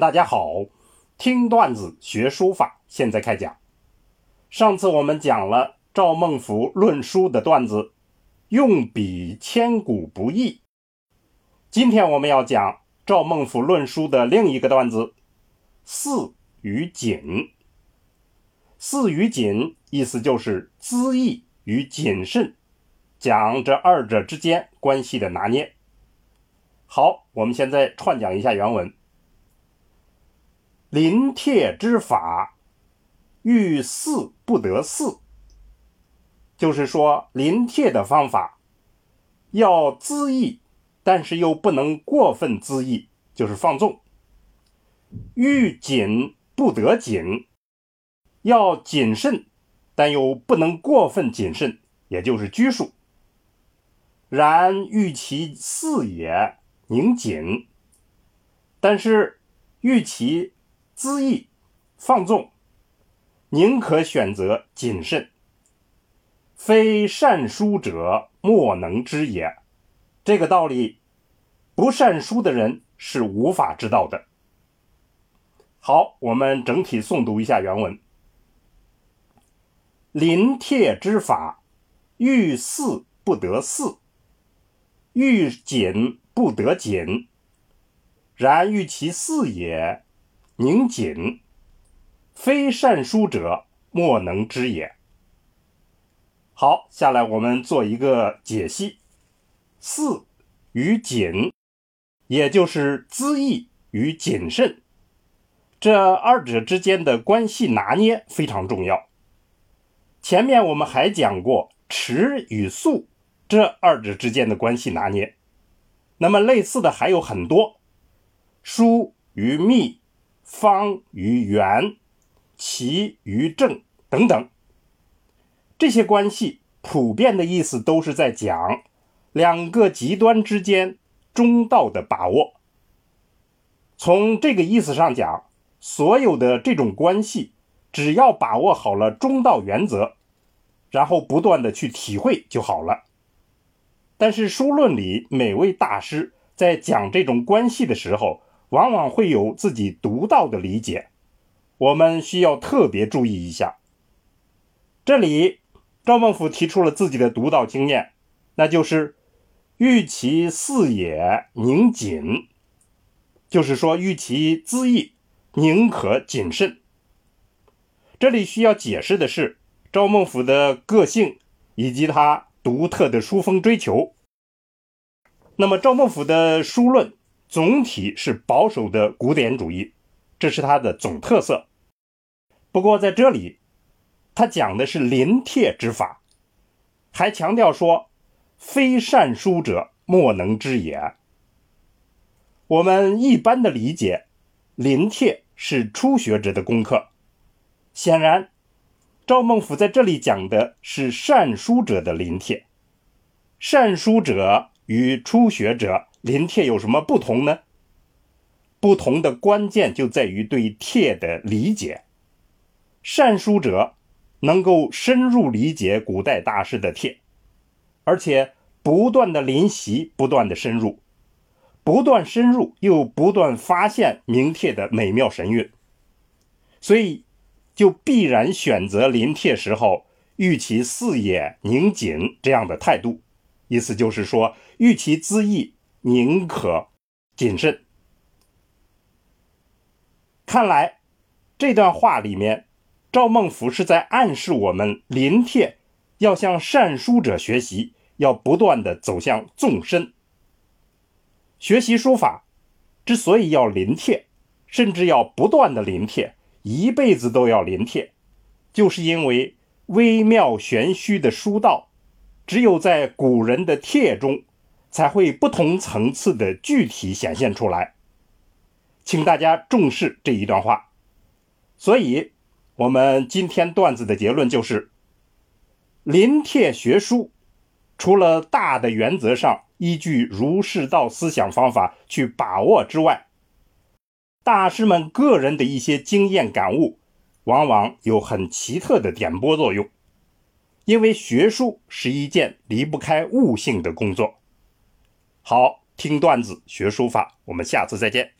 大家好！听段子学书法，现在开讲。上次我们讲了赵孟頫论书的段子，用笔千古不易。今天我们要讲赵孟頫论书的另一个段子，四与谨。四与谨，意思就是恣意与谨慎，讲这二者之间关系的拿捏。好，我们现在串讲一下原文。临帖之法，欲似不得似，就是说临帖的方法要恣意，但是又不能过分恣意，就是放纵；欲谨不得谨，要谨慎，但又不能过分谨慎，也就是拘束。然欲其似也，宁谨，但是欲其。恣意放纵，宁可选择谨慎。非善书者莫能知也。这个道理，不善书的人是无法知道的。好，我们整体诵读一下原文：临帖之法，欲似不得似，欲紧不得紧。然欲其似也。宁谨，非善书者莫能知也。好，下来我们做一个解析。四与谨，也就是恣意与谨慎，这二者之间的关系拿捏非常重要。前面我们还讲过迟与速这二者之间的关系拿捏，那么类似的还有很多，疏与密。方与圆，齐与正等等，这些关系普遍的意思都是在讲两个极端之间中道的把握。从这个意思上讲，所有的这种关系，只要把握好了中道原则，然后不断的去体会就好了。但是书论里每位大师在讲这种关系的时候，往往会有自己独到的理解，我们需要特别注意一下。这里赵孟頫提出了自己的独到经验，那就是“欲其似也，宁谨”，就是说欲其恣意，宁可谨慎。这里需要解释的是赵孟頫的个性以及他独特的书风追求。那么赵孟頫的书论。总体是保守的古典主义，这是他的总特色。不过在这里，他讲的是临帖之法，还强调说：“非善书者莫能知也。”我们一般的理解，临帖是初学者的功课。显然，赵孟頫在这里讲的是善书者的临帖。善书者与初学者。临帖有什么不同呢？不同的关键就在于对帖的理解。善书者能够深入理解古代大师的帖，而且不断的临习，不断的深入，不断深入又不断发现名帖的美妙神韵，所以就必然选择临帖时候欲其四也宁谨这样的态度。意思就是说，欲其恣意。宁可谨慎。看来这段话里面，赵孟頫是在暗示我们临帖要向善书者学习，要不断的走向纵深。学习书法之所以要临帖，甚至要不断的临帖，一辈子都要临帖，就是因为微妙玄虚的书道，只有在古人的帖中。才会不同层次的具体显现出来，请大家重视这一段话。所以，我们今天段子的结论就是：临帖学书，除了大的原则上依据儒释道思想方法去把握之外，大师们个人的一些经验感悟，往往有很奇特的点拨作用。因为学书是一件离不开悟性的工作。好，听段子学书法，我们下次再见。